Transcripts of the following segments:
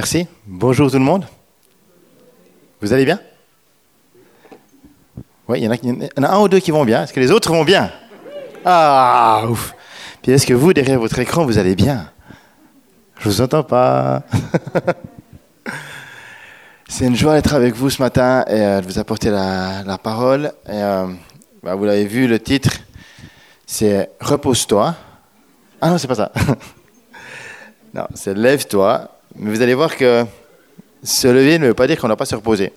Merci. Bonjour tout le monde. Vous allez bien? Oui, il y, en a, un ou deux qui vont bien. Est-ce que les autres vont bien? Ah, ouf. Puis est-ce que vous, derrière votre écran, vous allez bien? Je vous entends pas. C'est une joie d'être avec vous ce matin et euh, de vous apporter la, parole. Euh, bah, vous l'avez vu, le titre, c'est Repose-toi. Ah non, c'est pas ça. non, c'est Lève-toi. Mais vous allez voir que se lever ne veut pas dire qu'on ne doit pas se reposer.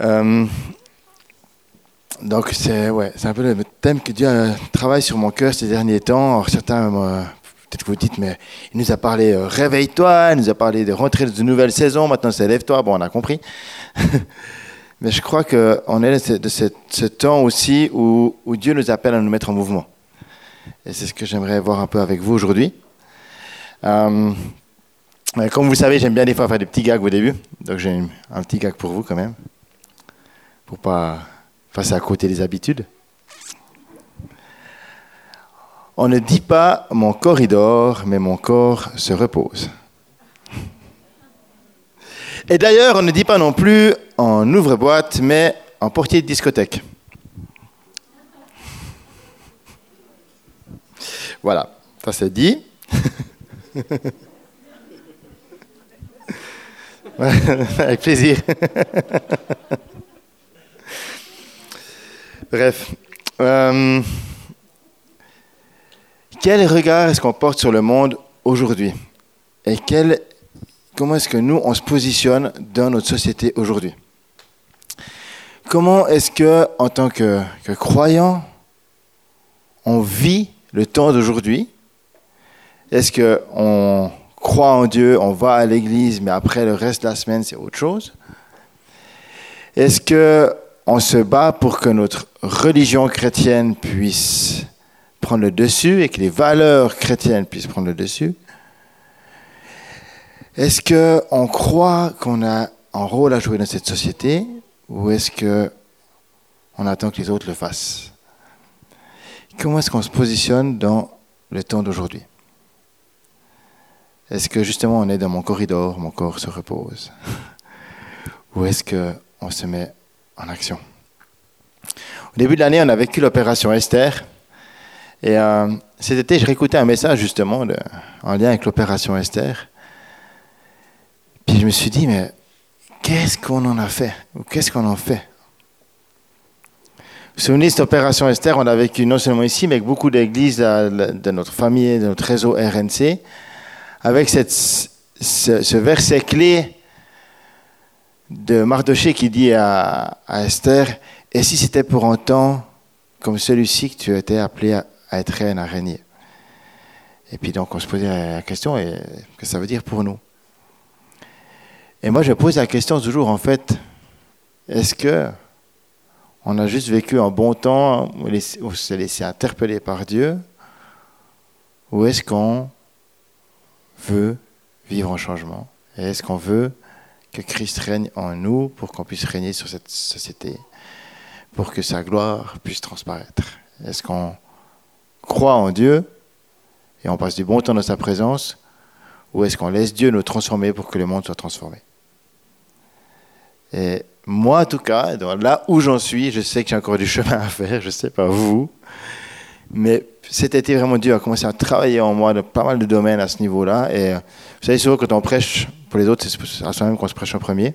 Euh, donc c'est ouais, un peu le thème que Dieu euh, travaille sur mon cœur ces derniers temps. Alors, certains, euh, peut-être que vous dites, mais il nous a parlé euh, réveille-toi, il nous a parlé de rentrer dans une nouvelle saison, maintenant c'est lève-toi. Bon, on a compris. mais je crois qu'on est de ce, ce temps aussi où, où Dieu nous appelle à nous mettre en mouvement. Et c'est ce que j'aimerais voir un peu avec vous aujourd'hui. Euh, euh, comme vous savez, j'aime bien des fois faire des petits gags au début. Donc j'ai un, petit gag pour vous quand même. Pour pas passer à côté des habitudes. On ne dit pas mon dort, mais mon corps se repose. Et d'ailleurs, on ne dit pas non plus en ouvre-boîte, mais en portier de discothèque. Voilà, ça c'est dit. Avec plaisir. Bref. Euh, quel regard est-ce qu'on porte sur le monde aujourd'hui? Et quel, comment est-ce que nous, on se positionne dans notre société aujourd'hui? Comment est-ce que, en tant que croyant, on vit le temps d'aujourd'hui? Est-ce qu'on croit en Dieu, on va à l'église, mais après le reste de la semaine, c'est autre chose? Est-ce que on se bat pour que notre religion chrétienne puisse prendre le dessus et que les valeurs chrétiennes puissent prendre le dessus? Est-ce que on croit qu'on a un rôle à jouer dans cette société ou est-ce que on attend que les autres le fassent? Comment est-ce qu'on se positionne dans le temps d'aujourd'hui? Est-ce que justement on est dans mon corridor, mon corps se repose? Ou est-ce qu'on se met en action? Au début de l'année, on a vécu l'opération Esther. Et euh, cet été, je réécoutais un message justement en lien avec l'opération Esther. Puis je me suis dit, mais qu'est-ce qu'on en a fait? Qu'est-ce qu'on en fait? Vous vous souvenez, cette opération Esther, on l'a vécu non seulement ici, mais avec beaucoup d'églises de notre famille, de notre réseau RNC, avec ce, verset clé de Mardoché qui dit à, Esther, et si c'était pour un temps comme celui-ci que tu étais appelé à, être reine, à régner? Et puis donc on se posait la question, et que ça veut dire pour nous? Et moi je pose la question toujours, en fait, est-ce que on a juste vécu un bon temps, on s'est laissé interpeller par Dieu, ou est-ce qu'on veut vivre en changement Et est-ce qu'on veut que Christ règne en nous pour qu'on puisse régner sur cette société, pour que sa gloire puisse transparaître? Est-ce qu'on croit en Dieu et on passe du bon temps dans sa présence, ou est-ce qu'on laisse Dieu nous transformer pour que le monde soit transformé? Et moi, en tout cas, là où j'en suis, je sais que j'ai encore du chemin à faire, je ne sais pas vous, mais cet été, vraiment, Dieu a commencé à travailler en moi dans pas mal de domaines à ce niveau-là. Et euh, vous savez, souvent, quand on prêche pour les autres, c'est à soi-même qu'on se prêche en premier.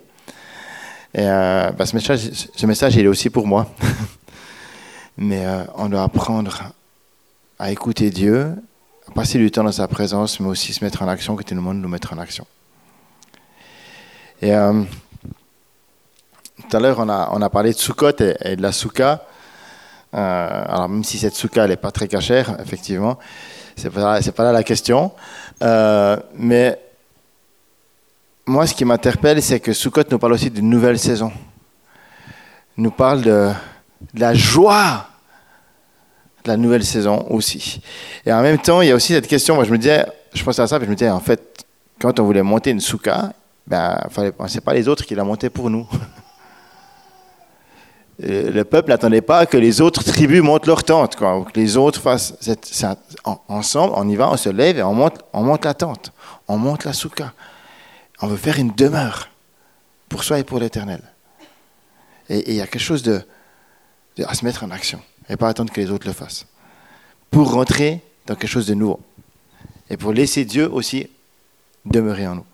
Et euh, bah, ce, message, ce message, il est aussi pour moi. mais euh, on doit apprendre à écouter Dieu, à passer du temps dans sa présence, mais aussi se mettre en action, que tout le monde nous mettre en action. Et tout à l'heure, on a, on a parlé de Sukkot et, et de la Souka. Euh, alors, même si cette Souka, elle n'est pas très cachère, effectivement, c'est pas, pas là la question. Euh, mais moi, ce qui m'interpelle, c'est que Sukkot nous parle aussi d'une nouvelle saison. Il nous parle de, de la joie de la nouvelle saison aussi. Et en même temps, il y a aussi cette question, moi je me disais, je pensais à ça, puis je me disais, en fait, quand on voulait monter une souka, ben, fallait, c'est pas les autres qui la montaient pour nous. Euh, Le peuple n'attendait pas que les autres tribus montent leur tente, quoi, que les autres fassent ensemble, on y va, on se lève et on monte, on monte la tente. On monte la souka. On veut faire une demeure pour soi et pour l'éternel. Et il y a quelque chose de, à se mettre en action et pas attendre que les autres le fassent. Pour rentrer dans quelque chose de nouveau. Et pour laisser Dieu aussi demeurer en nous.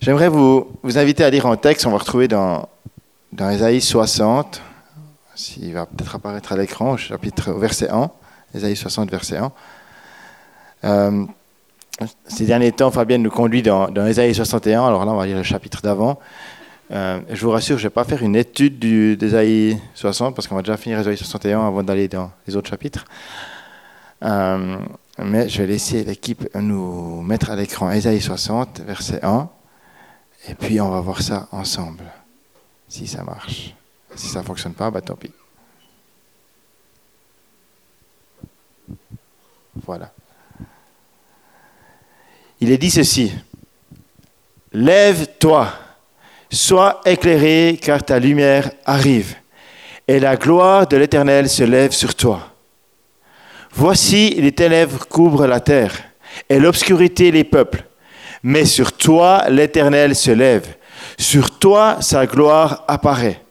J'aimerais vous, vous inviter à lire un texte, on va retrouver dans, dans Ésaïe 60, s'il va peut-être apparaître à l'écran, chapitre verset 1, Ésaïe 60, verset 1. Euh, ces derniers temps, Fabienne nous conduit dans, dans Ésaïe 61, alors là on va lire le chapitre d'avant. Euh, je vous rassure, je ne vais pas faire une étude d'Ésaïe 60 parce qu'on va déjà finir Ésaïe 61 avant d'aller dans les autres chapitres. Euh, mais je vais laisser l'équipe nous mettre à l'écran Ésaïe 60, verset 1. Et puis on va voir ça ensemble, si ça marche. Si ça ne fonctionne pas, bah tant pis. Voilà. Il est dit ceci. Lève-toi Sois éclairé car ta lumière arrive, et la gloire de l'Éternel se lève sur toi. Voici les ténèbres couvrent la terre, et l'obscurité les peuples. Mais sur toi l'Éternel se lève, sur toi sa gloire apparaît.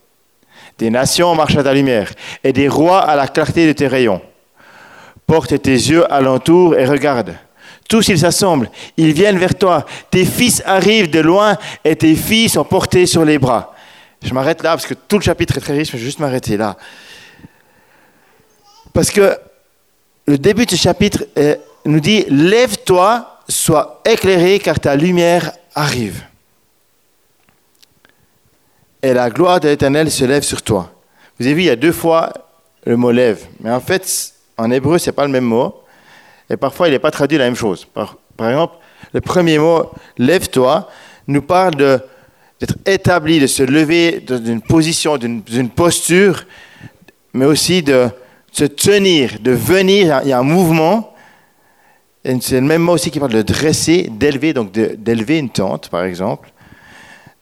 Des nations marchent à ta lumière, et des rois à la clarté de tes rayons. Porte tes yeux alentour et regarde. Tous ils s'assemblent, ils viennent vers toi. Tes fils arrivent de loin et tes filles sont portées sur les bras. Je m'arrête là parce que tout le chapitre est très riche, mais je vais juste m'arrêter là. Parce que le début du chapitre euh, nous dit Lève-toi, sois éclairé, car ta lumière arrive. Et la gloire de l'Éternel se lève sur toi. Vous avez vu, il y a deux fois le mot lève. Mais en fait, en hébreu, ce n'est pas le même mot. Et parfois, il n'est pas traduit la même chose. Par, exemple, le premier mot, lève-toi, nous parle d'être établi, de se lever d'une position, d'une posture, mais aussi de se tenir, de venir. Il y a un mouvement. C'est le même mot aussi qui parle de dresser, d'élever, donc d'élever une tente, par exemple.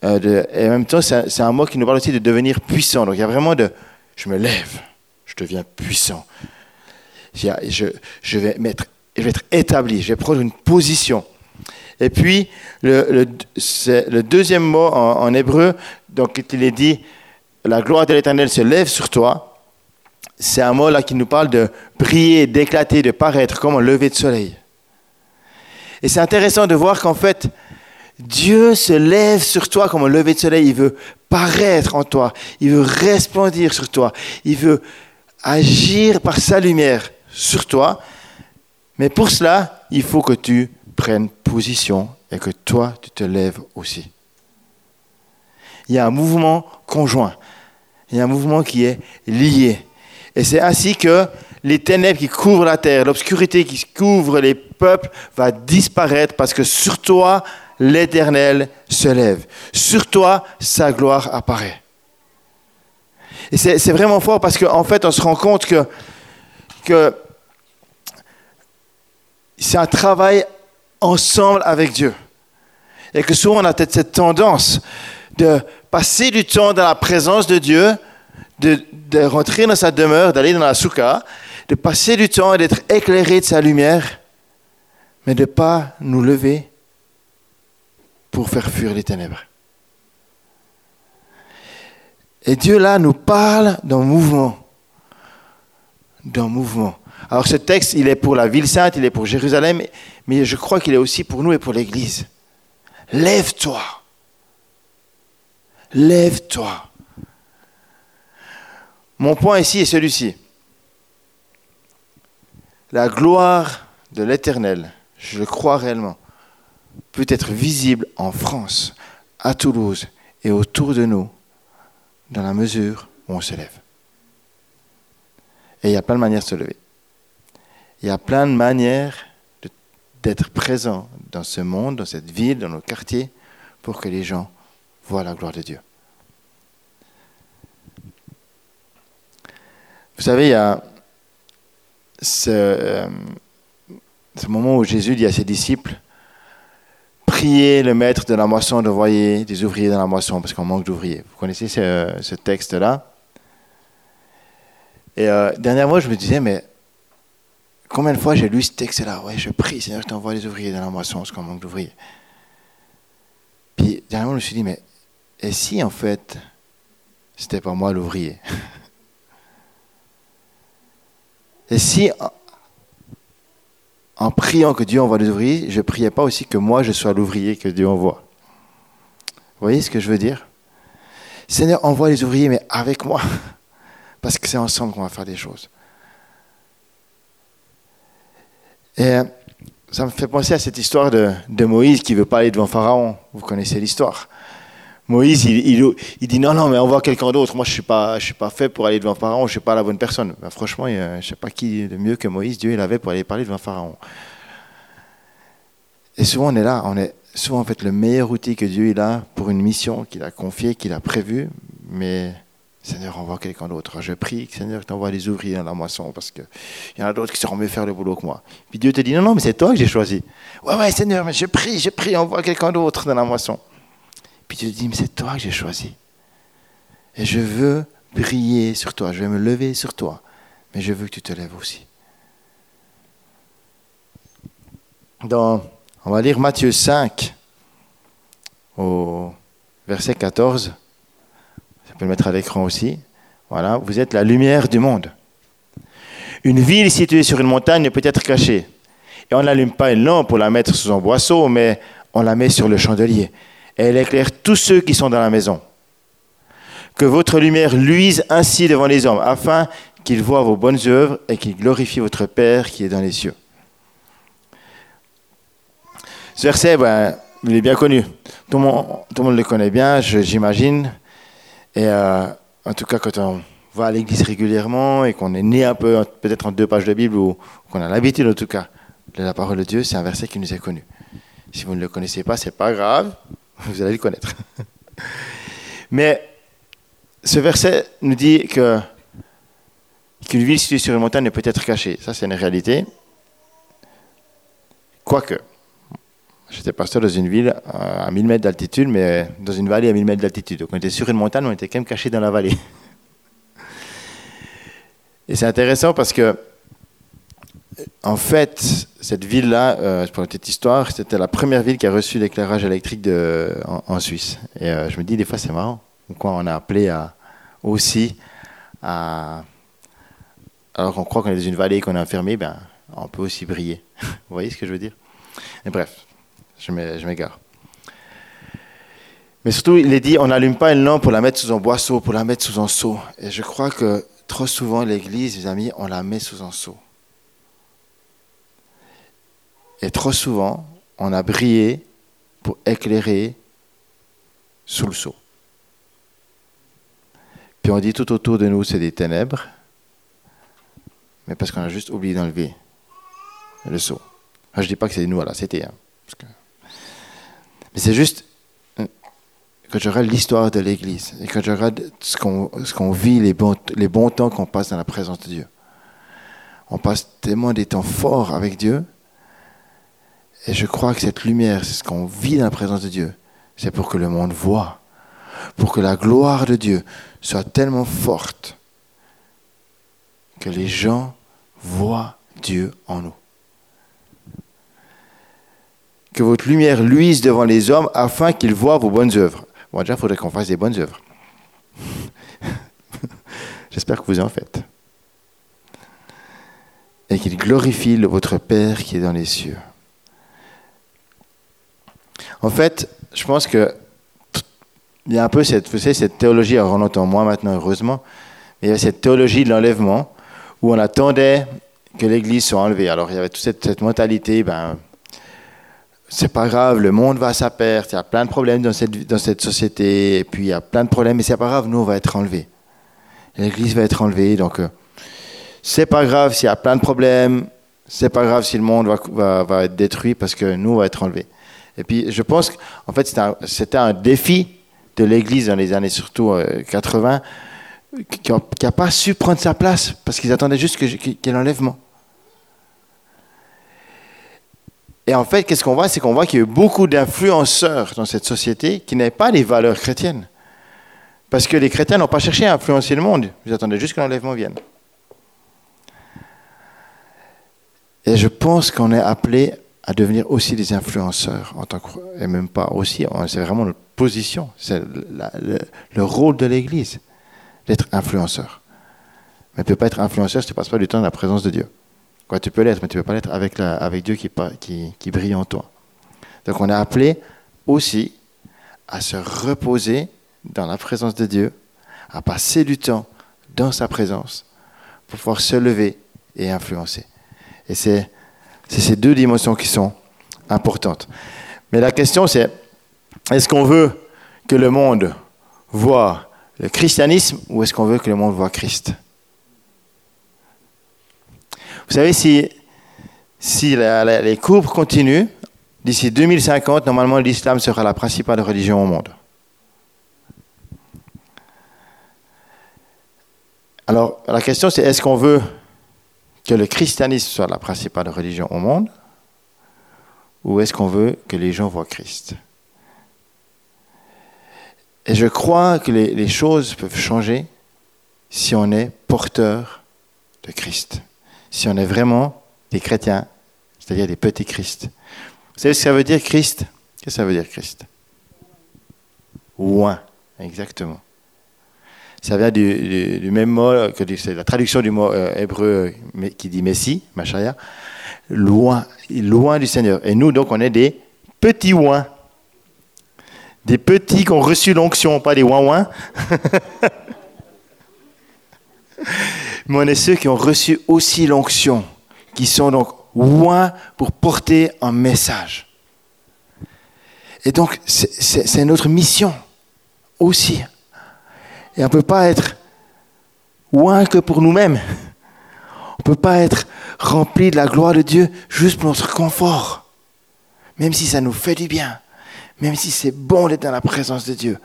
Euh, et en même temps, c'est un, mot qui nous parle aussi de devenir puissant. Donc il y a vraiment de je me lève, je deviens puissant. Je, je vais mettre je vais être établi, je vais prendre une position. Et puis, le, le, deuxième mot en, hébreu, donc il est dit, la gloire de l'Éternel se lève sur toi. C'est un mot là qui nous parle de briller, d'éclater, de paraître comme un lever de soleil. Et c'est intéressant de voir qu'en fait, Dieu se lève sur toi comme un lever de soleil. Il veut paraître en toi. Il veut resplendir sur toi. Il veut agir par sa lumière sur toi. Mais pour cela, il faut que tu prennes position et que toi, tu te lèves aussi. Il y a un mouvement conjoint. Il y a un mouvement qui est lié. Et c'est ainsi que les ténèbres qui couvrent la terre, l'obscurité qui couvre les peuples va disparaître parce que sur toi, l'Éternel se lève. Sur toi, sa gloire apparaît. Et c'est vraiment fort parce qu'en fait, on se rend compte que, que c'est un travail ensemble avec Dieu. Et que souvent on a peut-être cette tendance de passer du temps dans la présence de Dieu, de, rentrer dans sa demeure, d'aller dans la souka, de passer du temps et d'être éclairé de sa lumière, mais de ne pas nous lever pour faire fuir les ténèbres. Et Dieu là nous parle d'un mouvement, d'un mouvement. Alors ce texte, il est pour la ville sainte, il est pour Jérusalem, mais je crois qu'il est aussi pour nous et pour l'Église. Lève-toi. Lève-toi. Mon point ici est celui-ci. La gloire de l'Éternel, je crois réellement, peut être visible en France, à Toulouse et autour de nous, dans la mesure où on se lève. Et il y a plein de manières de se lever. Il y a plein de manières d'être présent dans ce monde, dans cette ville, dans nos quartiers, pour que les gens voient la gloire de Dieu. Vous savez, il y a ce, euh, ce, moment où Jésus dit à ses disciples, priez le maître de la moisson d'envoyer des ouvriers dans la moisson, parce qu'on manque d'ouvriers. Vous connaissez ce, texte-là? Et euh, dernièrement, je me disais, mais combien de fois j'ai lu ce texte-là? Ouais, je prie, Seigneur, je t'envoie les ouvriers dans la moisson, parce qu'on manque d'ouvriers. Puis, dernièrement, je me suis dit, mais et si en fait, c'était pas moi l'ouvrier? Et si, en priant que Dieu envoie des ouvriers, je ne priais pas aussi que moi je sois l'ouvrier que Dieu envoie Vous voyez ce que je veux dire? Seigneur, envoie les ouvriers, mais avec moi. Parce que c'est ensemble qu'on va faire des choses. Et ça me fait penser à cette histoire de, de Moïse qui veut pas aller devant Pharaon. Vous connaissez l'histoire. Moïse, il, dit non, non, mais on voit quelqu'un d'autre. Moi, je ne suis, pas, je suis pas fait pour aller devant Pharaon, je ne suis pas la bonne personne. Ben, franchement, je ne sais pas qui de mieux que Moïse, Dieu, il avait pour aller parler devant Pharaon. Et souvent, on est là, on est souvent en fait le meilleur outil que Dieu il a pour une mission qu'il a confiée, qu'il a prévue, mais Seigneur, envoie quelqu'un d'autre. Je prie, Seigneur, t'envoie les ouvriers dans la moisson parce qu'il y en a d'autres qui sauront mieux faire le boulot que moi. Puis Dieu te dit, non, non, mais c'est toi que j'ai choisi. Ouais, ouais, Seigneur, mais je prie, je prie, envoie quelqu'un d'autre dans la moisson. Puis tu te dis, mais c'est toi que j'ai choisi. Et je veux briller sur toi, je vais me lever sur toi, mais je veux que tu te lèves aussi. Dans, on va lire Matthieu 5, au verset 14. Ça peut le mettre à l'écran aussi. Voilà, vous êtes la lumière du monde. Une ville située sur une montagne ne peut être cachée. Et on n'allume pas une lampe pour la mettre sous un boisseau, mais on la met sur le chandelier elle éclaire tous ceux qui sont dans la maison. Que votre lumière luise ainsi devant les hommes, afin qu'ils voient vos bonnes œuvres et qu'ils glorifient votre Père qui est dans les cieux. Ce verset, ben, il est bien connu. Tout le monde, tout le, monde le connaît bien, j'imagine. Et euh, en tout cas, quand on va à l'église régulièrement et qu'on est né un peu, peut-être en deux pages de Bible, ou qu'on a l'habitude en tout cas de la parole de Dieu, c'est un verset qui nous est connu. Si vous ne le connaissez pas, c'est pas grave. Vous allez le connaître. Mais ce verset nous dit que qu'une ville située sur une montagne ne peut être cachée. Ça, c'est une réalité. Quoique, j'étais pasteur dans une ville à 1000 mètres d'altitude, mais dans une vallée à 1000 mètres d'altitude. Donc on était sur une montagne, on était quand même caché dans la vallée. Et c'est intéressant parce que en fait, cette ville-là, euh, pour une petite histoire, c'était la première ville qui a reçu l'éclairage électrique en, Suisse. Et euh, je me dis, des fois, c'est marrant. Quoi, on a appelé aussi à. Alors qu'on croit qu'on est dans une vallée et qu'on est enfermé, ben, on peut aussi briller. Vous voyez ce que je veux dire? Et bref, je m'égare. Mais surtout, il est dit on n'allume pas une lampe pour la mettre sous un boisseau, pour la mettre sous un seau. Et je crois que trop souvent, l'église, les amis, on la met sous un seau. Et trop souvent, on a brillé pour éclairer sous le seau. Puis on dit tout autour de nous, c'est des ténèbres, mais parce qu'on a juste oublié d'enlever le seau. je ne dis pas que c'est nous à la CT, mais c'est juste euh, que je regarde l'histoire de l'Église et que je regarde ce qu'on vit, les bons, les bons temps qu'on passe dans la présence de Dieu. On passe tellement des temps forts avec Dieu et je crois que cette lumière, c'est ce qu'on vit dans la présence de Dieu. C'est pour que le monde voit, pour que la gloire de Dieu soit tellement forte que les gens voient Dieu en nous. Que votre lumière luise devant les hommes afin qu'ils voient vos bonnes œuvres. Bon, déjà, il faudrait qu'on fasse des bonnes œuvres. J'espère que vous en faites. Et qu'ils glorifient votre Père qui est dans les cieux. En fait, je pense que il y a un peu cette, vous savez, cette théologie, alors on entend moins maintenant, heureusement, mais il y a cette théologie de l'enlèvement où on attendait que l'Église soit enlevée. Alors il y avait toute cette, mentalité, ben, c'est pas grave, le monde va à sa perte, il y a plein de problèmes dans cette, dans cette société, et puis il y a plein de problèmes, mais c'est pas grave, nous on va être enlevés. L'Église va être enlevée, donc euh, c'est pas grave s'il y a plein de problèmes, c'est pas grave si le monde va, va, va être détruit parce que nous on va être enlevés. Et puis, je pense qu'en fait, c'était un, défi de l'Église dans les années surtout 80, euh, qui n'a pas su prendre sa place parce qu'ils attendaient juste qu'il y ait l'enlèvement. Et en fait, qu'est-ce qu'on voit? C'est qu'on voit qu'il y a eu beaucoup d'influenceurs dans cette société qui n'avaient pas les valeurs chrétiennes. Parce que les chrétiens n'ont pas cherché à influencer le monde, ils attendaient juste que l'enlèvement vienne. Et je pense qu'on est appelé à devenir aussi des influenceurs, en tant que, et même pas aussi, c'est vraiment notre position, c'est le, rôle de l'Église, d'être influenceur. Mais tu ne peux pas être influenceur si tu ne passes pas du temps dans la présence de Dieu. Quoi, tu peux l'être, mais tu ne peux pas l'être avec, avec Dieu qui, qui, qui brille en toi. Donc on est appelé aussi à se reposer dans la présence de Dieu, à passer du temps dans sa présence pour pouvoir se lever et influencer. Et c'est ces deux dimensions qui sont importantes. Mais la question c'est, est-ce qu'on veut que le monde voit le christianisme ou est-ce qu'on veut que le monde voit Christ? Vous savez, si, si les courbes continuent, d'ici 2050, normalement l'islam sera la principale religion au monde. Alors, la question c'est est-ce qu'on veut que le christianisme soit la principale religion au monde ou est-ce qu'on veut que les gens voient Christ? Et je crois que les, choses peuvent changer si on est porteur de Christ, si on est vraiment des chrétiens, c'est-à-dire des petits Christ. Vous savez ce que ça veut dire Christ? Qu'est-ce que ça veut dire Christ? Loin, exactement. Ça vient du, même mot, que c'est la traduction du mot euh, hébreu qui dit Messie, Machaya, loin, loin du Seigneur. Et nous, donc, on est des petits ouins. Des petits qui ont reçu l'onction, pas des ouin Mais on est ceux qui ont reçu aussi l'onction, qui sont donc ouins pour porter un message. Et donc, c'est notre mission aussi. Et on ne peut pas être loin que pour nous-mêmes. On ne peut pas être rempli de la gloire de Dieu juste pour notre confort. Même si ça nous fait du bien. Même si c'est bon d'être dans la présence de Dieu.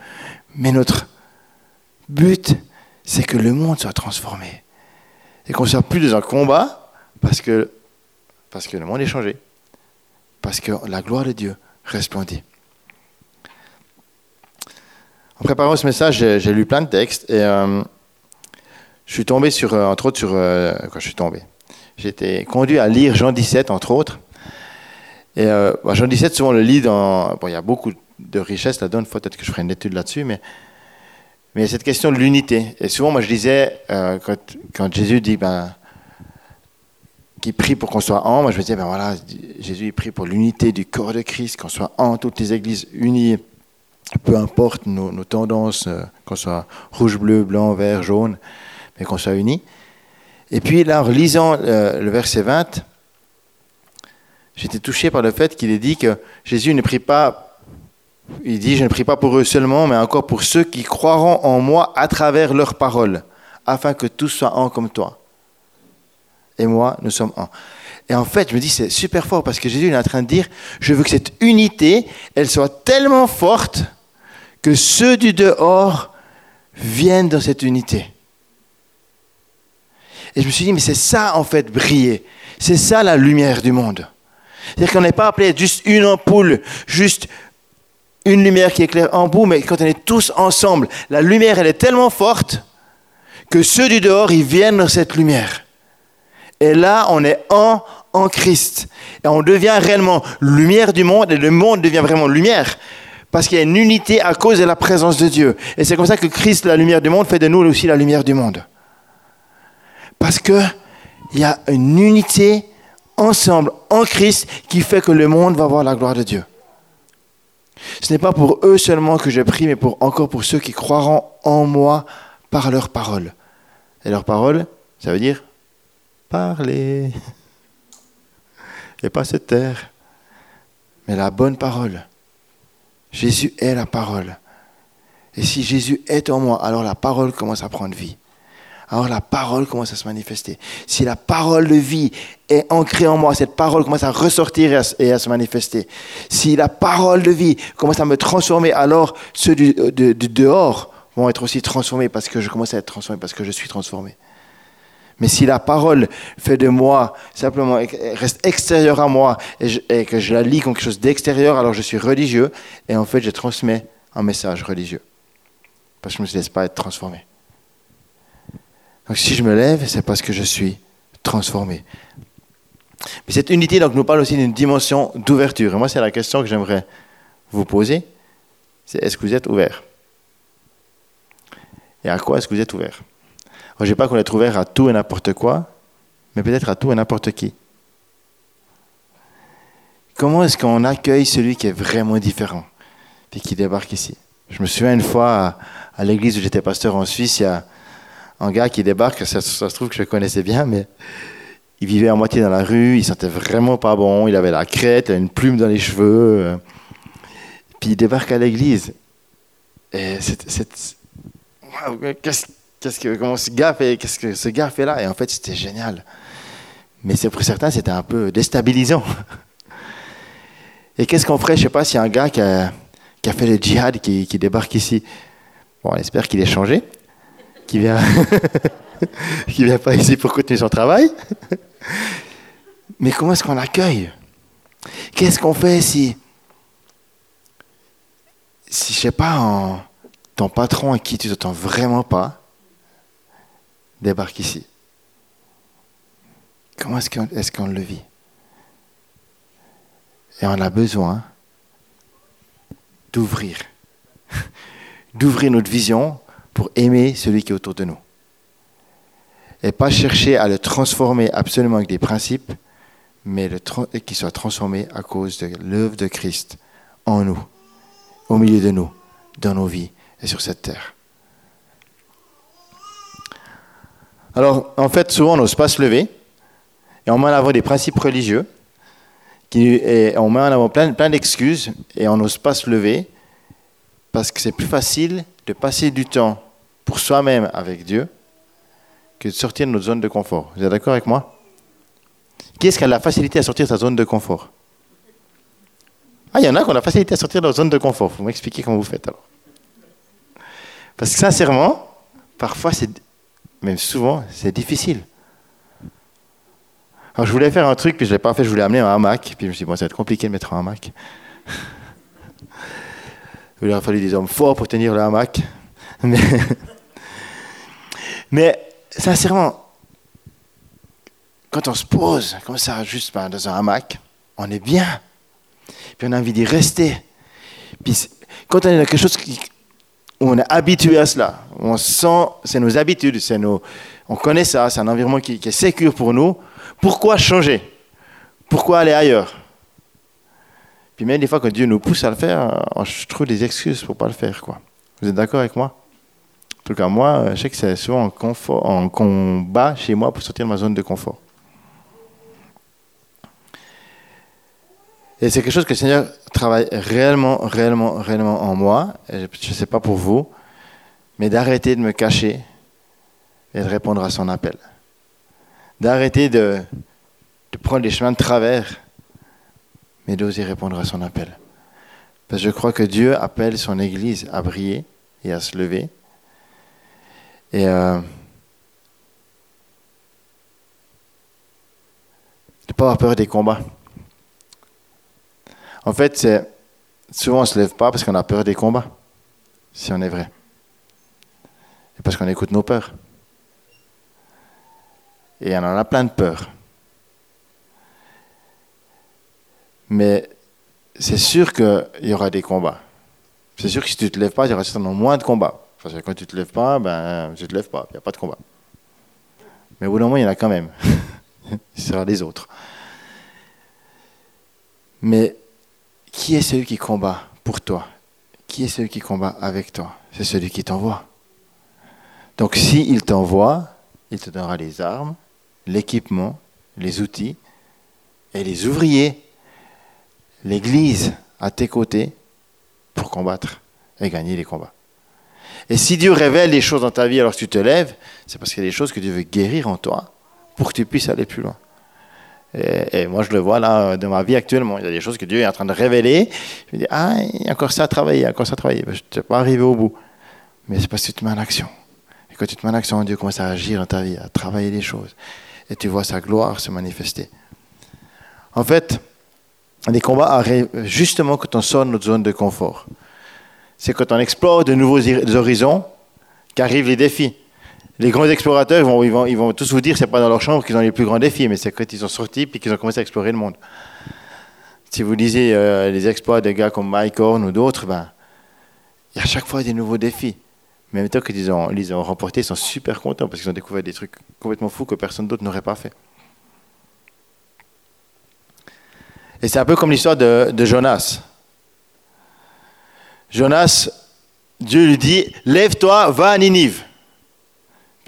Mais notre but, c'est que le monde soit transformé. Et qu'on ne soit plus dans un combat parce que, parce que le monde est changé. Parce que la gloire de Dieu resplendit. En préparant ce message, j'ai lu plein de textes et euh, je suis tombé sur, euh, entre autres, sur. Euh, quand je suis tombé été conduit à lire Jean 17, entre autres. Et bah, Jean 17, souvent on le lit dans. Bon, il y a beaucoup de richesses là-dedans, peut-être que je ferai une étude là-dessus, mais. Mais cette question de l'unité. Et souvent, moi, je disais, quand, Jésus dit ben, qu'il prie pour qu'on soit en, moi, je me disais, ben voilà, Jésus, il prie pour l'unité du corps de Christ, qu'on soit en, toutes les églises unies peu importe nos, tendances, euh, qu'on soit rouge, bleu, blanc, vert, jaune, mais qu'on soit unis. Et puis là, en lisant euh, le verset 20, j'étais touché par le fait qu'il est dit que Jésus ne prie pas, il dit, je ne prie pas pour eux seulement, mais encore pour ceux qui croiront en moi à travers leurs paroles, afin que tous soient un comme toi. Et moi, nous sommes un. Et en fait, je me dis, c'est super fort parce que Jésus est en train de dire, je veux que cette unité, elle soit tellement forte que ceux du dehors viennent dans cette unité. Et je me suis dit, mais c'est ça en fait briller. C'est ça la lumière du monde. C'est-à-dire qu'on n'est pas appelé juste une ampoule, juste une lumière qui éclaire en bout, mais quand on est tous ensemble, la lumière, elle est tellement forte que ceux du dehors, ils viennent dans cette lumière. Et là, on est en, en Christ. Et on devient réellement lumière du monde, et le monde devient vraiment lumière. Parce qu'il y a une unité à cause de la présence de Dieu. Et c'est comme ça que Christ, la lumière du monde, fait de nous aussi la lumière du monde. Parce qu'il y a une unité ensemble en Christ qui fait que le monde va voir la gloire de Dieu. Ce n'est pas pour eux seulement que je prie, mais pour, encore pour ceux qui croiront en moi par leur parole. Et leur parole, ça veut dire parler. Et pas se taire, mais la bonne parole. Jésus est la parole. Et si Jésus est en moi, alors la parole commence à prendre vie. Alors la parole commence à se manifester. Si la parole de vie est ancrée en moi, cette parole commence à ressortir et à, se manifester. Si la parole de vie commence à me transformer, alors ceux du, du dehors vont être aussi transformés parce que je commence à être transformé, parce que je suis transformé. Mais si la parole fait de moi, simplement, reste extérieure à moi, et, que je la lis comme quelque chose d'extérieur, alors je suis religieux, et en fait je transmets un message religieux. Parce que je ne me laisse pas être transformé. Donc si je me lève, c'est parce que je suis transformé. Mais cette unité donc, nous parle aussi d'une dimension d'ouverture. Et moi, c'est la question que j'aimerais vous poser. C'est est-ce que vous êtes ouvert? Et à quoi est-ce que vous êtes ouvert? Je ne pas qu'on est ouvert à tout et n'importe quoi, mais peut-être à tout et n'importe qui. Comment est-ce qu'on accueille celui qui est vraiment différent et qui débarque ici? Je me souviens une fois à, l'église où j'étais pasteur en Suisse, il y a un gars qui débarque, ça, se trouve que je le connaissais bien, mais il vivait à moitié dans la rue, il sentait vraiment pas bon, il avait la crête, il avait une plume dans les cheveux. Euh. Puis il débarque à l'église. Et c'est. qu'est-ce, que, comment ce gars fait, qu'est-ce que ce gars fait là? Et en fait, c'était génial. Mais c'est pour certains, c'était un peu déstabilisant. Et qu'est-ce qu'on ferait? Je ne sais pas a un gars qui a, fait le djihad qui, débarque ici. Bon, on espère qu'il est changé, qu'il vient, qui vient pas ici pour continuer son travail. Mais comment est-ce qu'on l'accueille Qu'est-ce qu'on fait si, si je sais pas, ton patron à qui tu t'attends vraiment pas débarque ici. Comment est-ce qu'on le vit? Et on a besoin d'ouvrir, d'ouvrir notre vision pour aimer celui qui est autour de nous. Et pas chercher à le transformer absolument avec des principes, mais qu'il soit transformé à cause de l'œuvre de Christ en nous, au milieu de nous, dans nos vies et sur cette terre. Alors, en fait, souvent, on n'ose pas se lever et on met en avant des principes religieux qui, et on met en avant plein, plein d'excuses et on n'ose pas se lever parce que c'est plus facile de passer du temps pour soi-même avec Dieu que de sortir de notre zone de confort. Vous êtes d'accord avec moi? Qui est-ce qui a la facilité à sortir de sa zone de confort? Ah, il y en a qui ont la facilité à sortir de leur zone de confort. Vous m'expliquez comment vous faites alors. Parce que sincèrement, parfois, c'est, même souvent, c'est difficile. Alors je voulais faire un truc, puis je ne l'ai pas fait, je voulais amener un hamac, puis je me suis dit, bon, ça va être compliqué de mettre un hamac. Il aurait fallu des hommes forts pour tenir le hamac. Mais, mais sincèrement, quand on se pose comme ça, juste ben, dans un hamac, on est bien. Puis on a envie d'y rester. Puis quand on est dans quelque chose où on est habitué à cela, on sent, c'est nos habitudes, c'est nos, on connaît ça, c'est un environnement qui, est sécure pour nous. Pourquoi changer? Pourquoi aller ailleurs? Puis même des fois, quand Dieu nous pousse à le faire, je trouve des excuses pour ne pas le faire. Quoi. Vous êtes d'accord avec moi? En tout cas, moi, je sais que c'est souvent en, en combat chez moi pour sortir de ma zone de confort. Et c'est quelque chose que le Seigneur travaille réellement, réellement, réellement en moi. je ne sais pas pour vous, mais d'arrêter de me cacher et de répondre à son appel. D'arrêter de, de prendre les chemins de travers, mais d'oser répondre à son appel. Parce que je crois que Dieu appelle son Église à briller et à se lever et euh, ne pas avoir peur des combats. En fait, c'est souvent on se lève pas parce qu'on a peur des combats, si on est vrai. Parce qu'on écoute nos peurs. Et on en a plein de peurs. Mais c'est sûr qu'il y aura des combats. C'est sûr que si tu ne te lèves pas, il y aura certainement moins de combats. Parce que quand tu ne te lèves pas, ben, tu ne te lèves pas, il n'y a pas de combat. Mais au bout d'un moment, il y en a quand même. Ce sera les autres. Mais qui est celui qui combat pour toi? Qui est celui qui combat avec toi? C'est celui qui t'envoie. Donc s'il t'envoie, il te donnera les armes, l'équipement, les outils et les ouvriers, l'Église à tes côtés pour combattre et gagner les combats. Et si Dieu révèle des choses dans ta vie alors que tu te lèves, c'est parce qu'il y a des choses que Dieu veut guérir en toi pour que tu puisses aller plus loin. Et, moi, je le vois là dans ma vie actuellement. Il y a des choses que Dieu est en train de révéler. Je me dis, ah, il y a encore ça à travailler, encore ça à travailler. Ben, je ne suis pas arrivé au bout. Mais c'est parce que tu te mets en action. Et quand tu te mets en action, Dieu commence à agir dans ta vie, à travailler des choses. Et tu vois sa gloire se manifester. En fait, les combats arrivent justement quand on sort de notre zone de confort c'est quand on explore de nouveaux horizons qu'arrivent les défis. Les grands explorateurs, ils vont, ils vont, ils vont tous vous dire c'est pas dans leur chambre qu'ils ont les plus grands défis, mais c'est quand ils sont sortis puis qu'ils ont commencé à explorer le monde. Si vous lisez euh, les exploits de gars comme Mike Horn ou d'autres, ben, il y a à chaque fois des nouveaux défis. Mais maintenant qu'ils ont, ils ont remporté, ils sont super contents parce qu'ils ont découvert des trucs complètement fous que personne d'autre n'aurait pas fait. Et c'est un peu comme l'histoire de Jonas. Jonas, Dieu lui dit, lève-toi, va à Ninive.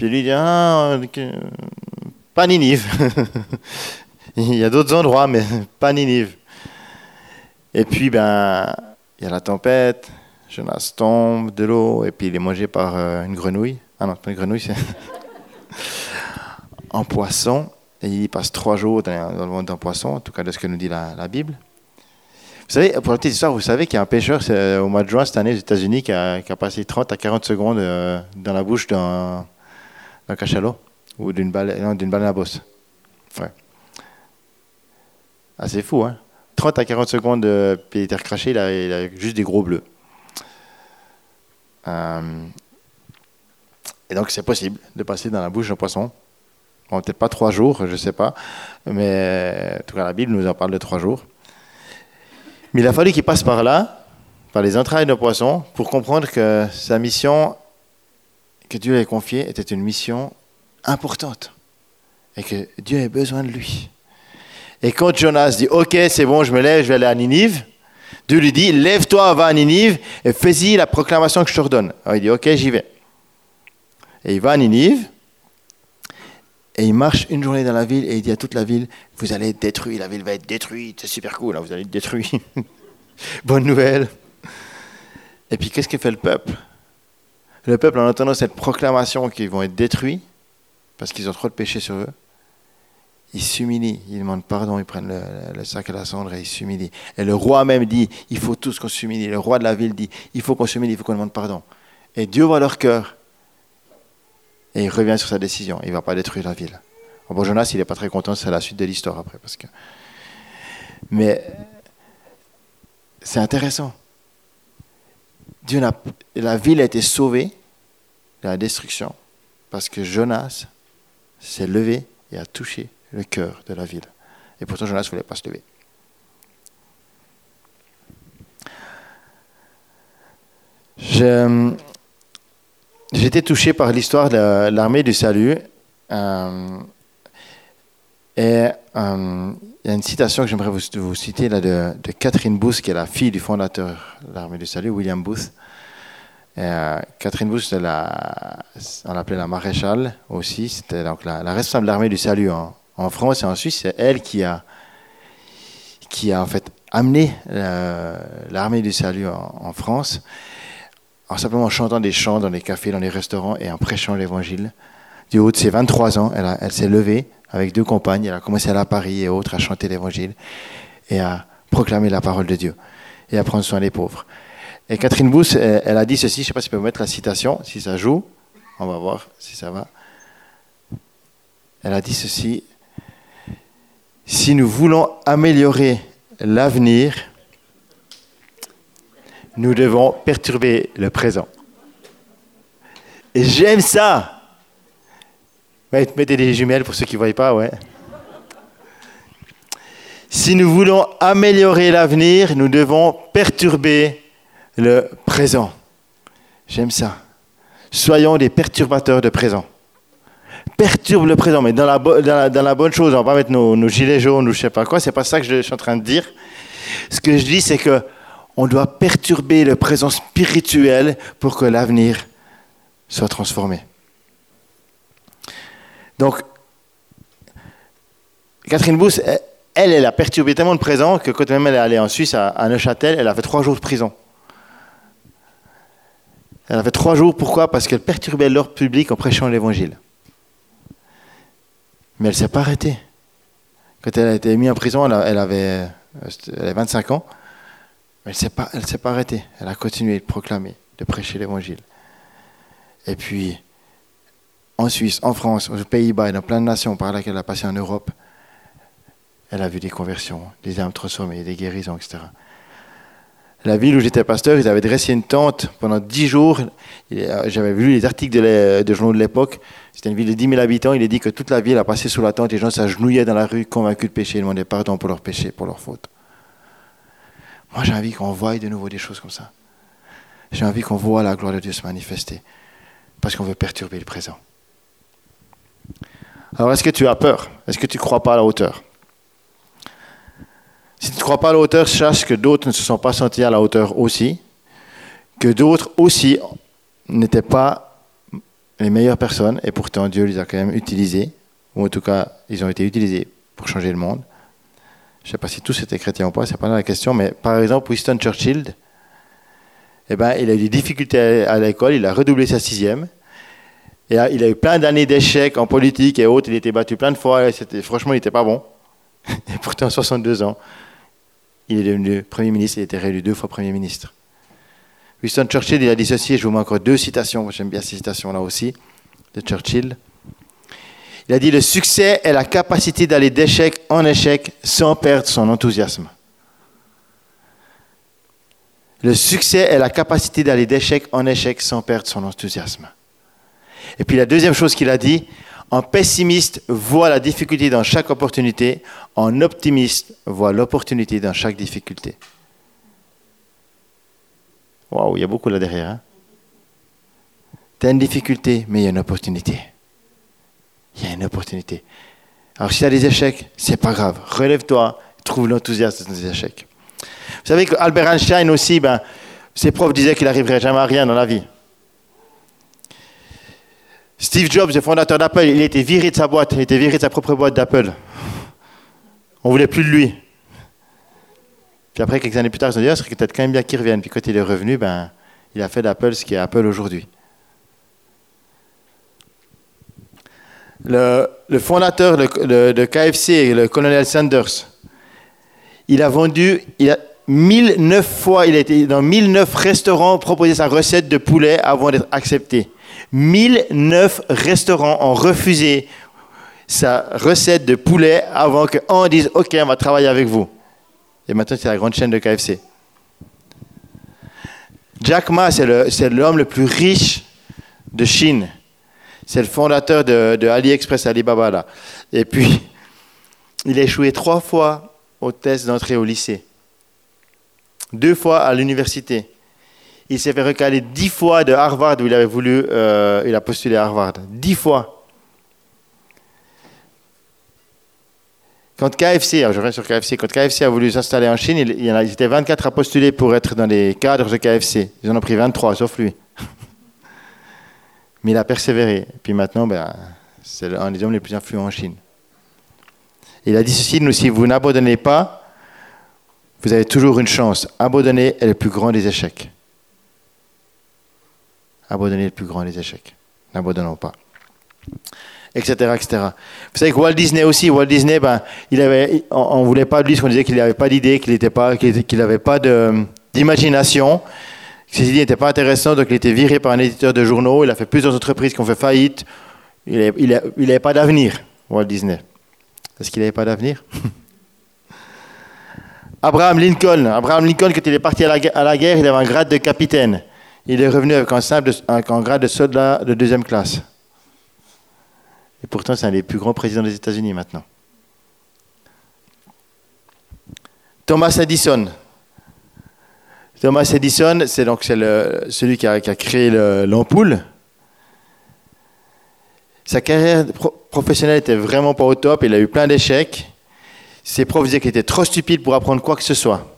Puis lui ah, pas Ninive. il y a d'autres endroits, mais pas Ninive. Et puis, ben, il y a la tempête, Jonas tombe de l'eau, et puis il est mangé par euh, une grenouille. Ah non, pas une grenouille, c'est un poisson. Et il passe trois jours dans, le monde d'un poisson, en tout cas de ce que nous dit la, Bible. Vous savez, pour la petite histoire, vous savez qu'il y a un pêcheur au mois de juin cette année aux États-Unis qui a, passé 30 à 40 secondes euh, dans la bouche d'un cachalot ou d'une baleine à bosse. Ouais. Ah, fou, hein 30 à 40 secondes, euh, puis il était il a, juste des gros bleus. Euh, et donc c'est possible de passer dans la bouche d'un poisson. Bon, peut-être pas trois jours, je sais pas, mais en tout cas la Bible nous en parle de trois jours. Mais il a fallu qu'il passe par là, par les entrailles d'un poisson, pour comprendre que sa mission que Dieu lui a confiée était une mission importante et que Dieu avait besoin de lui. Et quand Jonas dit Ok, c'est bon, je me lève, je vais aller à Ninive, Dieu lui dit Lève-toi, va à Ninive et fais-y la proclamation que je te redonne. Alors il dit Ok, j'y vais. Et il va à Ninive et il marche une journée dans la ville et il dit à toute la ville Vous allez être détruits, la ville va être détruite, c'est super cool, hein, vous allez être détruits. Bonne nouvelle. Et puis qu'est-ce que fait le peuple? Le peuple, en entendant cette proclamation qu'ils vont être détruits parce qu'ils ont trop de péché sur eux, ils s'humilient, ils demandent pardon, ils prennent le, sac à la cendre et ils s'humilient. Et le roi même dit, il faut tous qu'on s'humilie. Le roi de la ville dit, il faut qu'on s'humilie, il faut qu'on demande pardon. Et Dieu voit leur cœur. Et il revient sur sa décision. Il ne va pas détruire la ville. Bon, Jonas, il n'est pas très content, c'est la suite de l'histoire après. Parce que... Mais c'est intéressant. Dieu la ville a été sauvée de la destruction parce que Jonas s'est levé et a touché le cœur de la ville. Et pourtant, Jonas ne voulait pas se lever. J'ai été touché par l'histoire de l'armée du salut. Euh, et euh, il y a une citation que j'aimerais vous, citer là, de, Catherine Booth, qui est la fille du fondateur de l'armée du salut, William Booth. Euh, Catherine Booth, on l'appelait la maréchale aussi. C'était donc la, responsable de l'armée du salut en, en France et en Suisse, c'est elle qui a, qui a en fait amené euh, l'armée du salut en, France, en simplement chantant des chants dans les cafés, dans les restaurants et en prêchant l'évangile. Du haut de ses 23 ans, elle, s'est levée avec deux compagnes, elle a commencé à aller à Paris et autres à chanter l'évangile et à proclamer la parole de Dieu et à prendre soin des pauvres. Et Catherine Booth, elle, a dit ceci, je ne sais pas si je peux mettre la citation, si ça joue, on va voir si ça va. Elle a dit ceci, si nous voulons améliorer l'avenir, nous devons perturber le présent. J'aime ça. Mettez des jumelles pour ceux qui ne voient pas, ouais. Si nous voulons améliorer l'avenir, nous devons perturber le présent. J'aime ça. Soyons des perturbateurs de présent perturbe le présent, mais dans la, bonne chose. On va pas mettre nos, gilets jaunes ou je sais pas quoi. C'est pas ça que je suis en train de dire. Ce que je dis, c'est que on doit perturber le présent spirituel pour que l'avenir soit transformé. Donc, Catherine Booth, elle, elle a perturbé tellement le présent que quand même elle est allée en Suisse, à, Neuchâtel, elle a fait trois jours de prison. Elle a fait trois jours, pourquoi? Parce qu'elle perturbait l'ordre public en prêchant l'évangile. Mais elle ne s'est pas arrêtée. Quand elle a été mise en prison, elle, avait, 25 ans. Mais elle ne s'est pas, arrêtée. Elle a continué de proclamer, de prêcher l'évangile. Et puis, en Suisse, en France, aux Pays-Bas et dans plein de nations par lesquelles elle a passé en Europe, elle a vu des conversions, des âmes transformées, des guérisons, etc. La ville où j'étais pasteur, ils avaient dressé une tente pendant dix jours. J'avais vu les articles de, journaux de l'époque. C'était une ville de 10 000 habitants. Il est dit que toute la ville a passé sous la tente. Les gens s'agenouillaient dans la rue, convaincus de péché. Demandaient pardon pour leurs péchés, pour leurs fautes. Moi, j'ai envie qu'on voie de nouveau des choses comme ça. J'ai envie qu'on voit la gloire de Dieu se manifester. Parce qu'on veut perturber le présent. Alors, est-ce que tu as peur? Est-ce que tu ne crois pas à la hauteur? Si tu ne crois pas à la hauteur, sache que d'autres ne se sont pas sentis à la hauteur aussi, que d'autres aussi n'étaient pas les meilleures personnes, et pourtant Dieu les a quand même utilisés, ou en tout cas, ils ont été utilisés pour changer le monde. Je ne sais pas si tous étaient chrétiens ou pas, c'est pas la question, mais par exemple, Winston Churchill, eh ben, il a eu des difficultés à l'école, il a redoublé sa sixième, et il a eu plein d'années d'échecs en politique et autres, il été battu plein de fois, franchement, il n'était pas bon. Et pourtant, 62 ans, il est devenu Premier ministre, il a été réélu deux fois Premier ministre. Winston Churchill, il a dit ceci, je vous mets deux citations, j'aime bien ces citations-là aussi, de Churchill. Il a dit, le succès est la capacité d'aller d'échec en échec sans perdre son enthousiasme. Le succès est la capacité d'aller d'échec en échec sans perdre son enthousiasme. Et puis la deuxième chose qu'il a dit, un pessimiste voit la difficulté dans chaque opportunité, un optimiste voit l'opportunité dans chaque difficulté. Waouh, il y a beaucoup là derrière. Hein? Tu as une difficulté, mais il y a une opportunité. Il y a une opportunité. Alors si tu as des échecs, c'est pas grave. Relève-toi, trouve l'enthousiasme dans tes échecs. Vous savez qu'Albert Einstein aussi, ben, ses profs disaient qu'il n'arriverait jamais à rien dans la vie. Steve Jobs, le fondateur d'Apple, il a été viré de sa boîte, il a été viré de sa propre boîte d'Apple. On voulait plus de lui. Puis après, quelques années plus tard, ils ont dit, ah, ce serait peut-être quand même bien qu'il revienne. Puis quand il est revenu, ben, il a fait d'Apple ce qui est Apple aujourd'hui. Le, fondateur de, KFC, le colonel Sanders, il a vendu, il a 1009 fois, il a été dans 1009 restaurants proposer sa recette de poulet avant d'être accepté. 1009 restaurants ont refusé sa recette de poulet avant qu'on dise OK, on va travailler avec vous. Et maintenant, c'est la grande chaîne de KFC. Jack Ma, c'est l'homme le, plus riche de Chine. C'est le fondateur de, AliExpress, Alibaba. Là. Et puis, il a échoué trois fois au test d'entrée au lycée. Deux fois à l'université. Il s'est fait recaler dix fois de Harvard où il avait voulu, euh, il a postulé à Harvard. Dix fois. Quand KFC, je reviens sur KFC, quand KFC a voulu s'installer en Chine, il, y en a, étaient 24 à postuler pour être dans les cadres de KFC. Ils en ont pris 23, sauf lui. Mais il a persévéré. Et puis maintenant, ben, c'est un des hommes les plus influents en Chine. Il a dit ceci, nous, si vous n'abandonnez pas, vous avez toujours une chance. Abandonner est le plus grand des échecs. Abandonner le plus grand des échecs. N'abandonnons pas etc., etc. Vous savez que Walt Disney aussi, Walt Disney, ben, il avait, on ne voulait pas de lui, qu'on disait qu'il n'avait pas d'idée, qu'il n'avait pas, qu'il pas d'imagination, ses idées n'étaient pas intéressantes, donc il était viré par un éditeur de journaux, il a fait plusieurs entreprises qui ont fait faillite, il n'avait pas d'avenir, Walt Disney. Est-ce qu'il n'avait pas d'avenir? Abraham Lincoln, Abraham Lincoln, quand il est parti à la, à la, guerre, il avait un grade de capitaine. Il est revenu avec un, un grade de soldat de deuxième classe. Et pourtant, c'est un des plus grands présidents des États-Unis maintenant. Thomas Edison. Thomas Edison, c'est donc celui qui a, créé l'ampoule. Sa carrière professionnelle était vraiment pas au top. Il a eu plein d'échecs. Ses profs disaient qu'il était trop stupide pour apprendre quoi que ce soit.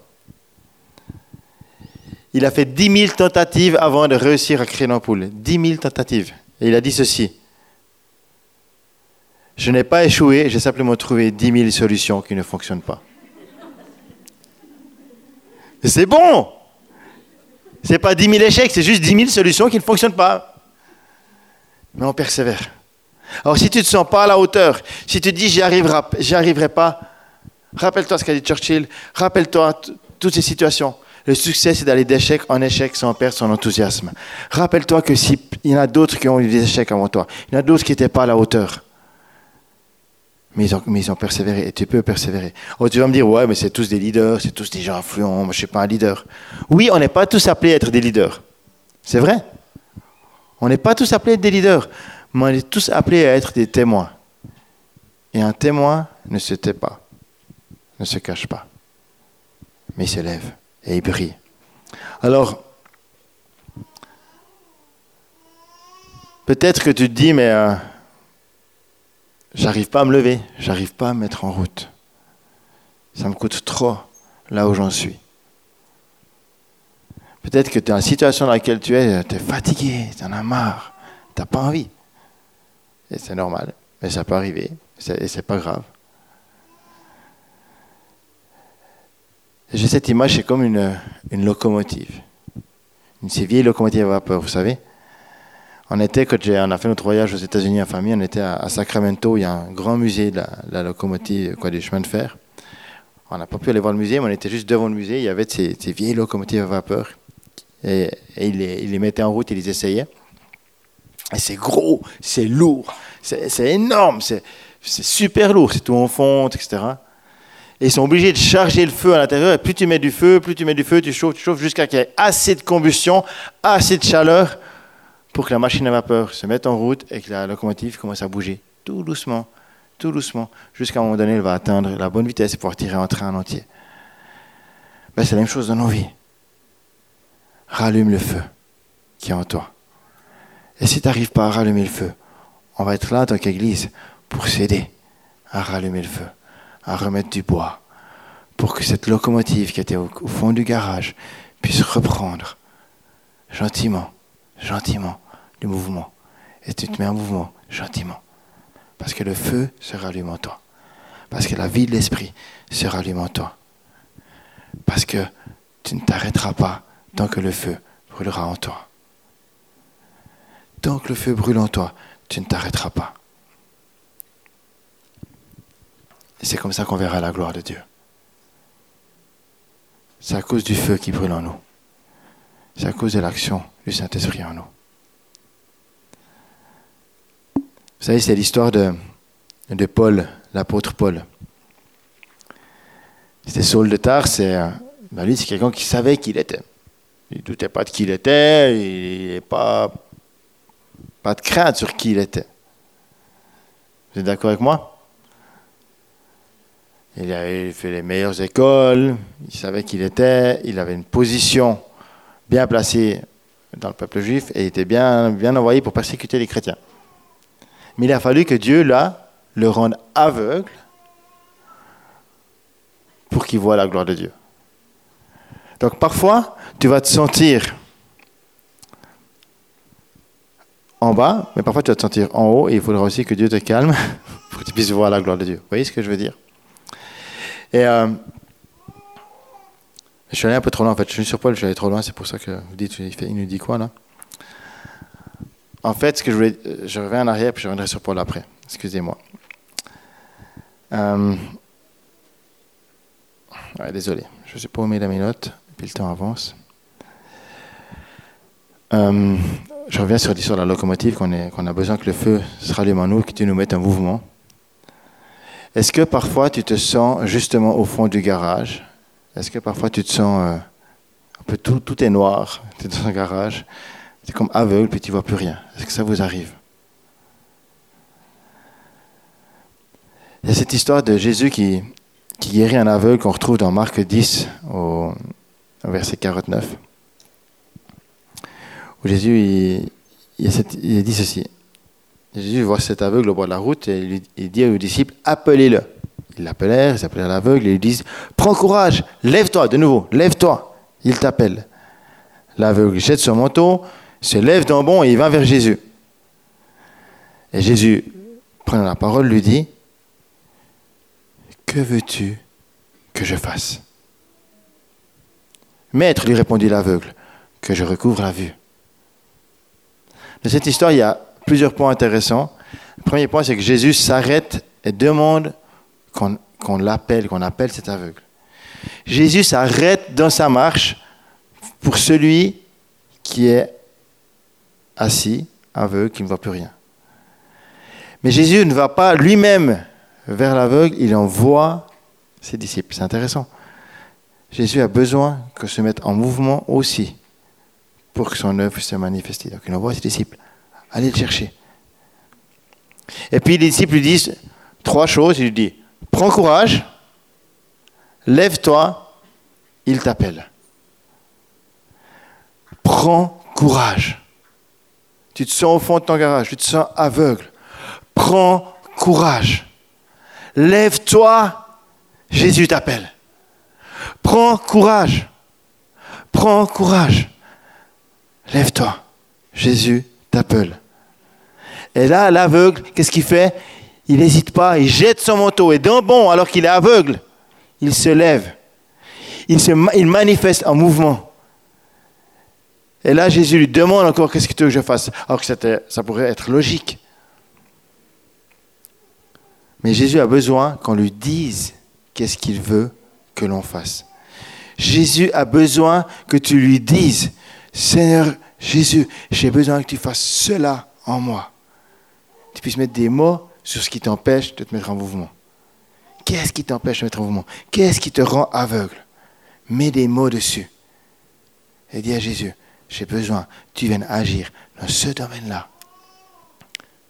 Il a fait 10 000 tentatives avant de réussir à créer l'ampoule. 10 000 tentatives. Et il a dit ceci. Je n'ai pas échoué, j'ai simplement trouvé 10 000 solutions qui ne fonctionnent pas. C'est bon C'est pas 10 000 échecs, c'est juste 10 000 solutions qui ne fonctionnent pas. Mais on persévère. Alors si tu ne te sens pas à la hauteur, si tu dis j'y arriverai, arriverai pas, rappelle-toi ce qu'a dit Churchill, rappelle-toi toutes ces situations. Le succès, c'est d'aller d'échec en échec sans perdre son enthousiasme. Rappelle-toi que s'il y en a d'autres qui ont eu des échecs avant toi, il y en a d'autres qui n'étaient pas à la hauteur. Mais ils, ont, persévéré et tu peux persévérer. Oh, tu vas me dire, ouais, mais c'est tous des leaders, c'est tous des gens influents, moi je ne suis pas un leader. Oui, on n'est pas tous appelés à être des leaders. C'est vrai. On n'est pas tous appelés à être des leaders, mais on est tous appelés à être des témoins. Et un témoin ne se tait pas, ne se cache pas, mais il se lève et il brille. Alors, peut-être que tu te dis, mais euh, j'arrive pas à me lever, j'arrive pas à me mettre en route. Ça me coûte trop là où j'en suis. Peut-être que tu es dans la situation dans laquelle tu es, tu es fatigué, tu en as marre, tu n'as pas envie. Et c'est normal, mais ça peut arriver, et c'est pas grave. J'ai cette image, c'est comme une, locomotive. Une ces vieilles locomotives à vapeur, vous savez. On était, quand on a fait notre voyage aux États-Unis en famille, on était à, Sacramento, il y a un grand musée de la, locomotive, quoi, des chemins de fer. On n'a pas pu aller voir le musée, mais on était juste devant le musée, il y avait ces, vieilles locomotives à vapeur. Et, il, les, les, mettait en route, il les essayait. Et c'est gros, c'est lourd, c'est énorme, c'est super lourd, c'est tout en fonte, etc. Ils sont obligés de charger le feu à l'intérieur. Et plus tu mets du feu, plus tu mets du feu, tu chauffes, tu chauffes jusqu'à qu'il y ait assez de combustion, assez de chaleur pour que la machine à vapeur se mette en route et que la locomotive commence à bouger tout doucement, tout doucement, jusqu'à un moment donné, elle va atteindre la bonne vitesse et pouvoir tirer un train en entier. Ben, c'est la même chose dans nos vies. Rallume le feu qui est en toi. Et si tu n'arrives pas à rallumer le feu, on va être là en tant qu'Église pour s'aider à rallumer le feu à remettre du bois pour que cette locomotive qui était au, fond du garage puisse reprendre gentiment, gentiment le mouvement. Et tu te mets en mouvement gentiment. Parce que le feu se rallume en toi. Parce que la vie de l'esprit se rallume en toi. Parce que tu ne t'arrêteras pas tant que le feu brûlera en toi. Tant que le feu brûle en toi, tu ne t'arrêteras pas. Et c'est comme ça qu'on verra la gloire de Dieu. C'est à cause du feu qui brûle en nous. C'est à cause de l'action du Saint-Esprit en nous. Vous savez, c'est l'histoire de, de Paul, l'apôtre Paul. C'était Saul de Tars, c'est, ben lui, c'est quelqu'un qui savait qui il était. Il ne doutait pas de qui il était, il n'avait pas, pas de crainte sur qui il était. Vous êtes d'accord avec moi? Il avait fait les meilleures écoles, il savait qui il était, il avait une position bien placée dans le peuple juif et il était bien, bien envoyé pour persécuter les chrétiens. Mais il a fallu que Dieu, là, le rende aveugle pour qu'il voit la gloire de Dieu. Donc parfois, tu vas te sentir en bas, mais parfois tu vas te sentir en haut et il faudra aussi que Dieu te calme pour que tu puisses voir la gloire de Dieu. Vous voyez ce que je veux dire? Et euh, je suis allé un peu trop loin en fait. Je suis sur Paul, je suis allé trop loin, c'est pour ça que vous dites, il nous dit quoi là En fait, ce que je voulais, je reviens en arrière puis je reviendrai sur Paul après. Excusez-moi. Euh, désolé, je ne sais pas où mettre mes notes, puis le temps avance. Euh, je reviens sur l'histoire de la locomotive, qu'on a besoin que le feu se rallume en nous, que tu nous mettes en mouvement. Est-ce que parfois tu te sens justement au fond du garage? Est-ce que parfois tu te sens euh, un peu tout, est noir, tu es dans un garage, tu es comme aveugle puis tu vois plus rien Est-ce que ça vous arrive? Il y a cette histoire de Jésus qui, guérit un aveugle qu'on retrouve dans Marc 10 au, verset 49. Où Jésus il, dit ceci. Jésus voit cet aveugle au bord de la route et il dit aux disciples, appelez-le. Ils l'appelèrent, ils appelèrent l'aveugle et ils disent, prends courage, lève-toi de nouveau, lève-toi. Il t'appelle. L'aveugle jette son manteau, se lève d'un bond et il va vers Jésus. Et Jésus, prenant la parole, lui dit, que veux-tu que je fasse? Maître, lui répondit l'aveugle, que je recouvre la vue. Dans cette histoire, il y a plusieurs points intéressants. Le premier point, c'est que Jésus s'arrête et demande qu'on l'appelle, qu'on appelle cet aveugle. Jésus s'arrête dans sa marche pour celui qui est assis, aveugle, qui ne voit plus rien. Mais Jésus ne va pas lui-même vers l'aveugle, il envoie ses disciples. C'est intéressant. Jésus a besoin que se mette en mouvement aussi pour que son œuvre se manifeste. Donc il envoie ses disciples. Allez le chercher. Et puis les disciples lui disent trois choses. Il lui dit, prends courage, lève-toi, il t'appelle. Prends courage. Tu te sens au fond de ton garage, tu te sens aveugle. Prends courage. Lève-toi, Jésus t'appelle. Prends courage. Prends courage. Lève-toi, Jésus t'appelle. Et là, l'aveugle, qu'est-ce qu'il fait? Il n'hésite pas, il jette son manteau. Et d'un bon, alors qu'il est aveugle, il se lève. Il, se, manifeste en mouvement. Et là, Jésus lui demande encore qu'est-ce que tu veux que je fasse? Alors que ça pourrait être logique. Mais Jésus a besoin qu'on lui dise qu'est-ce qu'il veut que l'on fasse. Jésus a besoin que tu lui dises, Seigneur Jésus, j'ai besoin que tu fasses cela en moi. Tu puisses mettre des mots sur ce qui t'empêche de te mettre en mouvement. Qu'est-ce qui t'empêche de te mettre en mouvement? Qu'est-ce qui te rend aveugle? Mets des mots dessus. Et dis à Jésus, j'ai besoin tu viennes agir dans ce domaine-là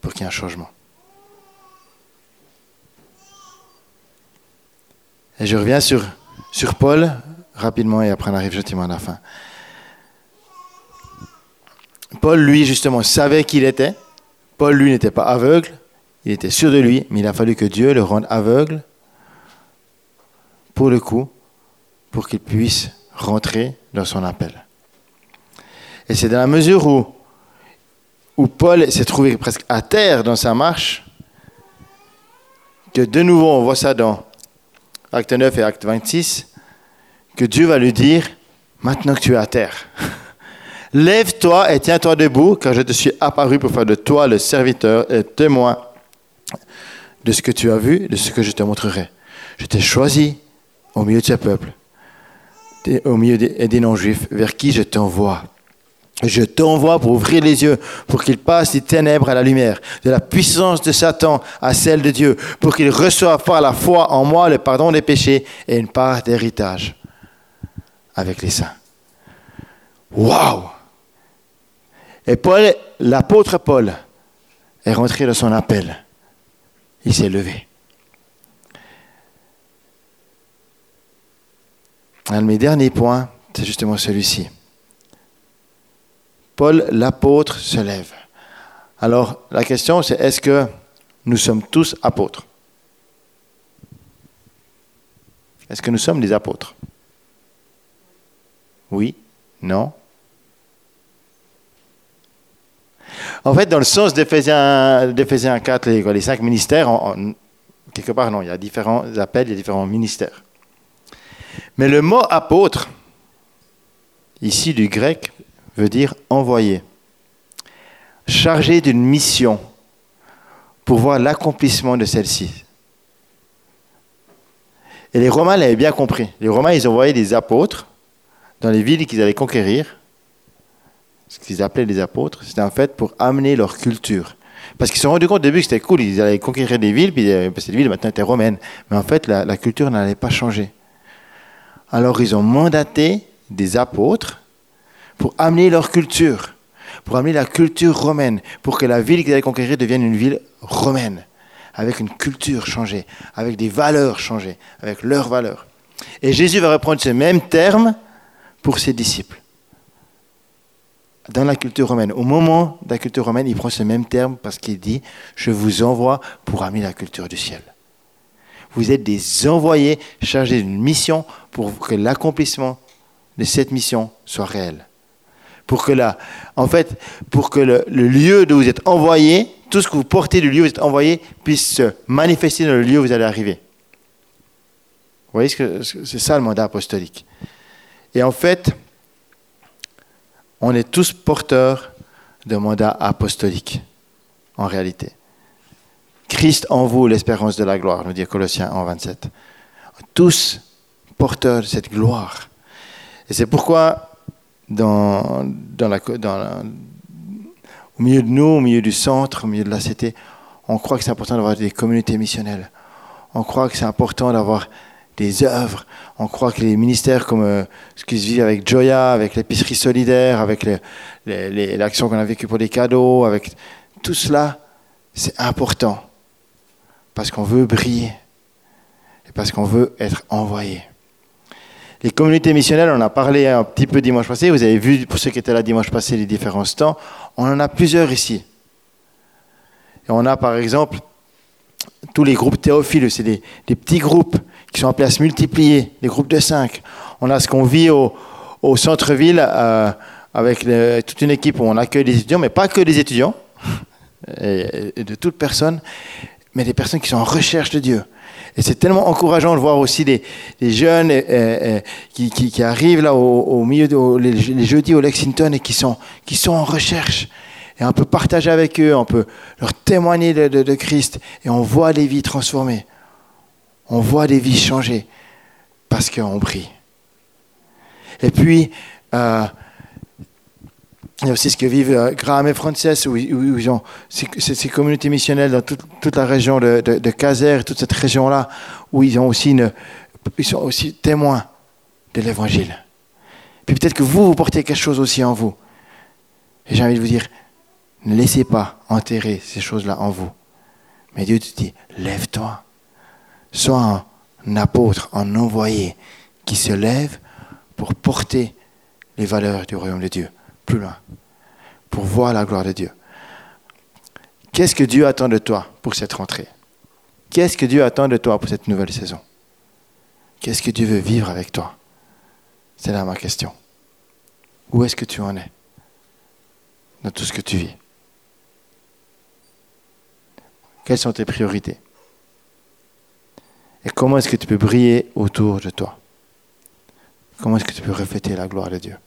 pour qu'il y ait un changement. Et je reviens sur, sur Paul rapidement et après on arrive gentiment à la fin. Paul, lui, justement, savait qui il était. Paul, lui, n'était pas aveugle. Il était sûr de lui, mais il a fallu que Dieu le rende aveugle pour le coup, pour qu'il puisse rentrer dans son appel. Et c'est dans la mesure où, où Paul s'est trouvé presque à terre dans sa marche que de nouveau on voit ça dans Acte 9 et Acte 26, que Dieu va lui dire, maintenant que tu es à terre, lève-toi et tiens-toi debout, car je te suis apparu pour faire de toi le serviteur et témoin de ce que tu as vu, de ce que je te montrerai. Je t'ai choisi au milieu de ce peuple, au milieu des, non-juifs, vers qui je t'envoie. Je t'envoie pour ouvrir les yeux, pour qu'il passe des ténèbres à la lumière, de la puissance de Satan à celle de Dieu, pour qu'il reçoive par la foi en moi le pardon des péchés et une part d'héritage avec les saints. Waouh Et Paul, l'apôtre Paul, est rentré dans son appel. Il s'est levé. Un de mes derniers points, c'est justement celui-ci. Paul l'apôtre se lève. Alors la question c'est est-ce que nous sommes tous apôtres? Est-ce que nous sommes des apôtres? Oui? Non? En fait, dans le sens d'Éphésiens 4, les, cinq ministères, quelque part, non, il y a différents appels, il y a différents ministères. Mais le mot apôtre, ici du grec, veut dire envoyé, chargé d'une mission pour voir l'accomplissement de celle-ci. Et les Romains l'avaient bien compris. Les Romains, ils envoyaient des apôtres dans les villes qu'ils allaient conquérir. Ce qu'ils appelaient les apôtres, c'était en fait pour amener leur culture. Parce qu'ils se sont rendus compte au début que c'était cool, ils allaient conquérir des villes, puis euh, ces villes maintenant étaient romaines. Mais en fait, la, la culture n'allait pas changer. Alors ils ont mandaté des apôtres pour amener leur culture, pour amener la culture romaine, pour que la ville qu'ils allaient conquérir devienne une ville romaine, avec une culture changée, avec des valeurs changées, avec leurs valeurs. Et Jésus va reprendre ce même terme pour ses disciples. Dans la culture romaine, au moment de la culture romaine, il prend ce même terme parce qu'il dit, je vous envoie pour amener la culture du ciel. Vous êtes des envoyés chargés d'une mission pour que l'accomplissement de cette mission soit réel pour que la, en fait, pour que le, lieu d'où vous êtes envoyé, tout ce que vous portez du lieu où vous êtes envoyé, puisse se manifester dans le lieu où vous allez arriver. Vous voyez que c'est ça le mandat apostolique. Et en fait, on est tous porteurs de mandat apostolique, en réalité. Christ en vous, l'espérance de la gloire, nous dit Colossiens en 27. Tous porteurs de cette gloire. Et c'est pourquoi dans, la, au milieu de nous, au milieu du centre, au milieu de la cité, on croit que c'est important d'avoir des communautés missionnelles. on croit que c'est important d'avoir des œuvres. On croit que les ministères comme euh, ce qui se vit avec Joya, avec l'épicerie solidaire, avec l'action qu'on a vécue pour les cadeaux, avec tout cela, c'est important. Parce qu'on veut briller. Et parce qu'on veut être envoyé. Les communautés missionnelles, on a parlé un petit peu dimanche passé. Vous avez vu, pour ceux qui étaient là dimanche passé, les différents stands. On en a plusieurs ici. On a par exemple tous les groupes théophiles, c'est des, petits groupes qui sont appelés à se multiplier, des groupes de cinq. On a ce qu'on vit au, centre-ville euh, avec toute une équipe où on accueille des étudiants, mais pas que des étudiants, de toutes personnes, mais des personnes qui sont en recherche de Dieu. Et c'est tellement encourageant de voir aussi des, jeunes qui, arrivent là au, milieu de, les, jeudis au Lexington et qui sont, qui sont en recherche. Et on peut partager avec eux, on peut leur témoigner de, Christ et on voit des vies transformées. On voit des vies changer parce qu'on prie. Et puis, euh, il y a aussi ce que vivent euh, Graham et Frances, où, ils ont ces, communautés missionnelles dans toute, la région de, de, Caser, toute cette région-là, où ils, ont aussi ils sont aussi témoins de l'Évangile. Puis peut-être que vous, vous portez quelque chose aussi en vous. Et j'ai envie de vous dire, ne laissez pas enterrer ces choses-là en vous. Mais Dieu te dit, lève-toi. Sois un apôtre, un envoyé qui se lève pour porter les valeurs du royaume de Dieu plus loin, pour voir la gloire de Dieu. Qu'est-ce que Dieu attend de toi pour cette rentrée? Qu'est-ce que Dieu attend de toi pour cette nouvelle saison? Qu'est-ce que Dieu veut vivre avec toi? C'est là ma question. Où est-ce que tu en es dans tout ce que tu vis? Quelles sont tes priorités? Et comment est-ce que tu peux briller autour de toi? Comment est-ce que tu peux refléter la gloire de Dieu?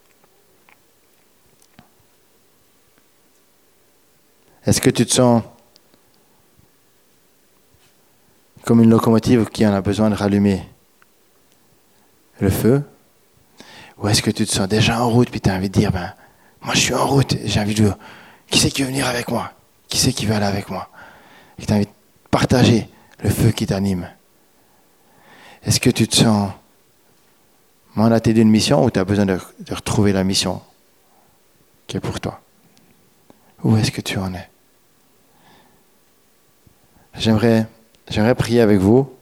Est-ce que tu te sens comme une locomotive qui en a besoin de rallumer le feu? Ou est-ce que tu te sens déjà en route puis tu as envie de dire, ben, moi je suis en route, j'ai envie de... Qui c'est qui veut venir avec moi? Qui c'est qui veut aller avec moi? Et tu as envie de partager le feu qui t'anime. Est-ce que tu te sens mandaté d'une mission ou tu as besoin de retrouver la mission qui est pour toi? Où est-ce que tu en es? J'aimerais, j'aimerais prier avec vous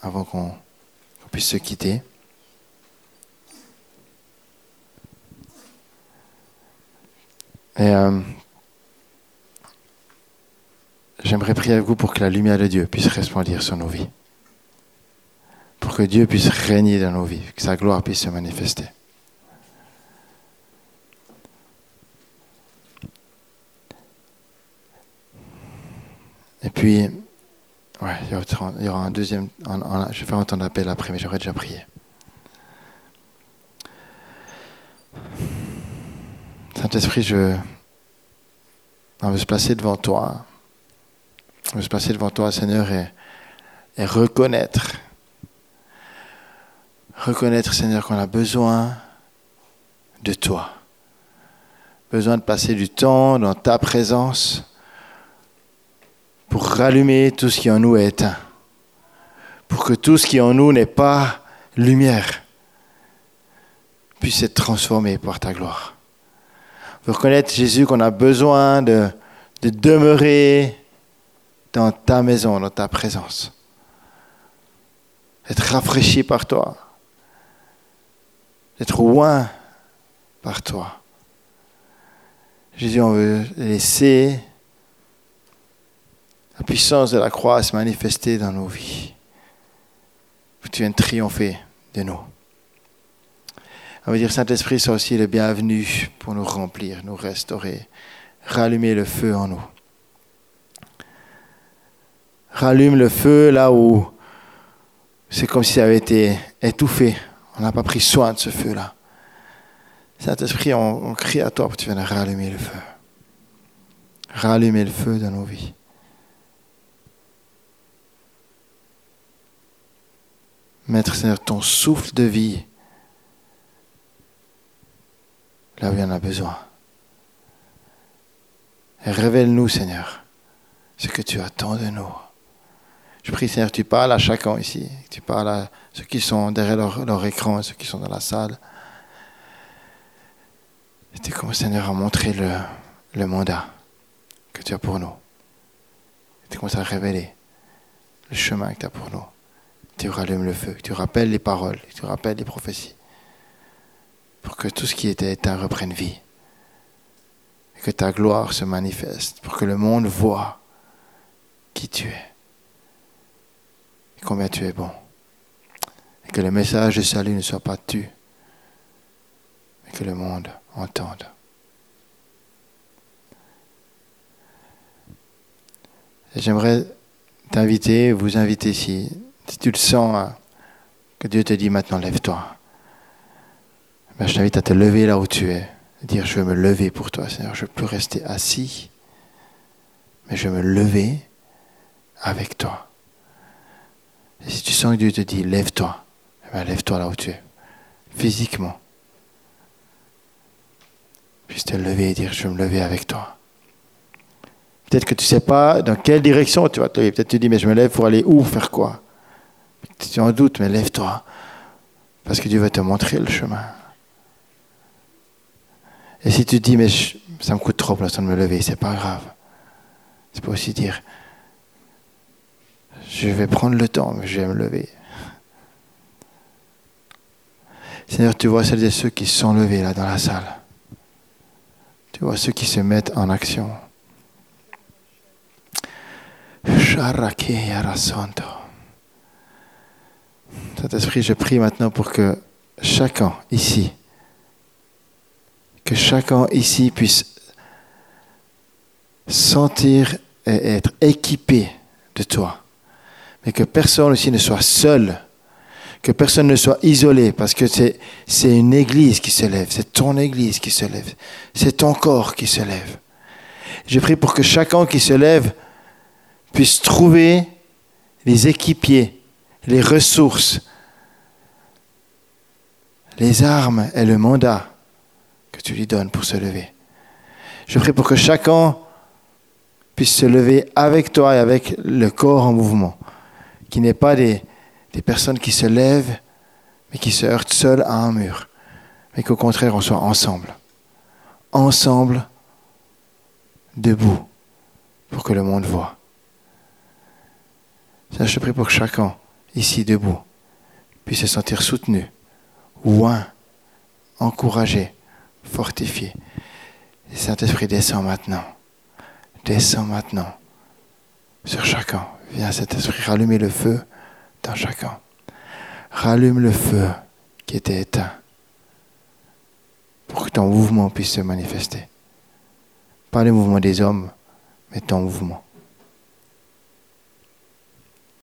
avant qu'on, puisse se quitter. Et euh, j'aimerais prier avec vous pour que la lumière de Dieu puisse resplendir sur nos vies. Pour que Dieu puisse régner dans nos vies, que sa gloire puisse se manifester. Et puis, ouais, il y aura un deuxième. je vais faire entendre l'appel après, mais j'aurais déjà prié. Saint-Esprit, je. On veut se placer devant toi. On veut se placer devant toi, Seigneur, et reconnaître. Reconnaître, Seigneur, qu'on a besoin de toi. Besoin de passer du temps dans ta présence pour rallumer tout ce qui en nous est éteint, pour que tout ce qui en nous n'est pas lumière puisse être transformé par ta gloire. Reconnaître, Jésus, qu'on a besoin de, de demeurer dans ta maison, dans ta présence. Être rafraîchi par toi. Être loin par toi. Jésus, on veut laisser la puissance de la croix se manifester dans nos vies. tu viens triompher de nous. On veut dire, Saint-Esprit, sois aussi le bienvenu pour nous remplir, nous restaurer, rallumer le feu en nous. Rallume le feu là où c'est comme si ça avait été étouffé. On n'a pas pris soin de ce feu-là. Saint-Esprit, on, crie à toi pour que tu viennes rallumer le feu. Rallumer le feu dans nos vies. Mettre, Seigneur, ton souffle de vie là où il y en a besoin. Révèle-nous, Seigneur, ce que tu attends de nous. Je prie, Seigneur, tu parles à chacun ici. Tu parles à ceux qui sont derrière leur, écran, ceux qui sont dans la salle. Et tu commences, Seigneur, à montrer le, mandat que tu as pour nous. Tu commences à révéler le chemin que tu as pour nous. Tu rallumes le feu, tu rappelles les paroles, tu rappelles les prophéties. Pour que tout ce qui était éteint reprenne vie. Et que ta gloire se manifeste. Pour que le monde voit qui tu es. Et combien tu es bon. Et que le message de salut ne soit pas tu. Mais que le monde entende. J'aimerais t'inviter, vous inviter ici, si tu le sens, hein, que Dieu te dit maintenant, lève-toi. Ben, je t'invite à te lever là où tu es, dire, je vais me lever pour toi, Seigneur, je peux rester assis, mais je vais me lever avec toi. Et si tu sens que Dieu te dit, lève-toi, eh ben, lève-toi là où tu es, physiquement. Puis te lever et dire, je vais me lever avec toi. Peut-être que tu ne sais pas dans quelle direction tu vas te lever. Peut-être que tu dis, mais je me lève pour aller où, faire quoi Tu en doute, mais lève-toi. Parce que Dieu va te montrer le chemin. Et si tu dis, mais ça me coûte trop pour l'instant de me lever, c'est pas grave. Tu peux aussi dire, je vais prendre le temps, mais je vais me lever. Seigneur, tu vois celles et ceux qui sont levés là dans la salle. Tu vois ceux qui se mettent en action. Saint-Esprit, je prie maintenant pour que chacun ici, que chacun ici puisse sentir et être équipé de toi. Mais que personne ici ne soit seul, que personne ne soit isolé, parce que c'est une église qui se lève, c'est ton église qui se lève, c'est ton corps qui se lève. Je prie pour que chacun qui se lève puisse trouver les équipiers, les ressources, les armes et le mandat que tu lui donnes pour se lever. Je prie pour que chacun puisse se lever avec toi et avec le corps en mouvement, qui n'est pas des, personnes qui se lèvent, mais qui se heurtent seules à un mur, mais qu'au contraire on soit ensemble, ensemble, debout, pour que le monde voit je prie pour que chacun, ici debout, puisse se sentir soutenu, oint, encouragé, fortifié. Saint-Esprit, descend maintenant. Descend maintenant sur chacun. Viens, Saint-Esprit, rallumer le feu dans chacun. Rallume le feu qui était éteint pour que ton mouvement puisse se manifester. Pas le mouvement des hommes, mais ton mouvement.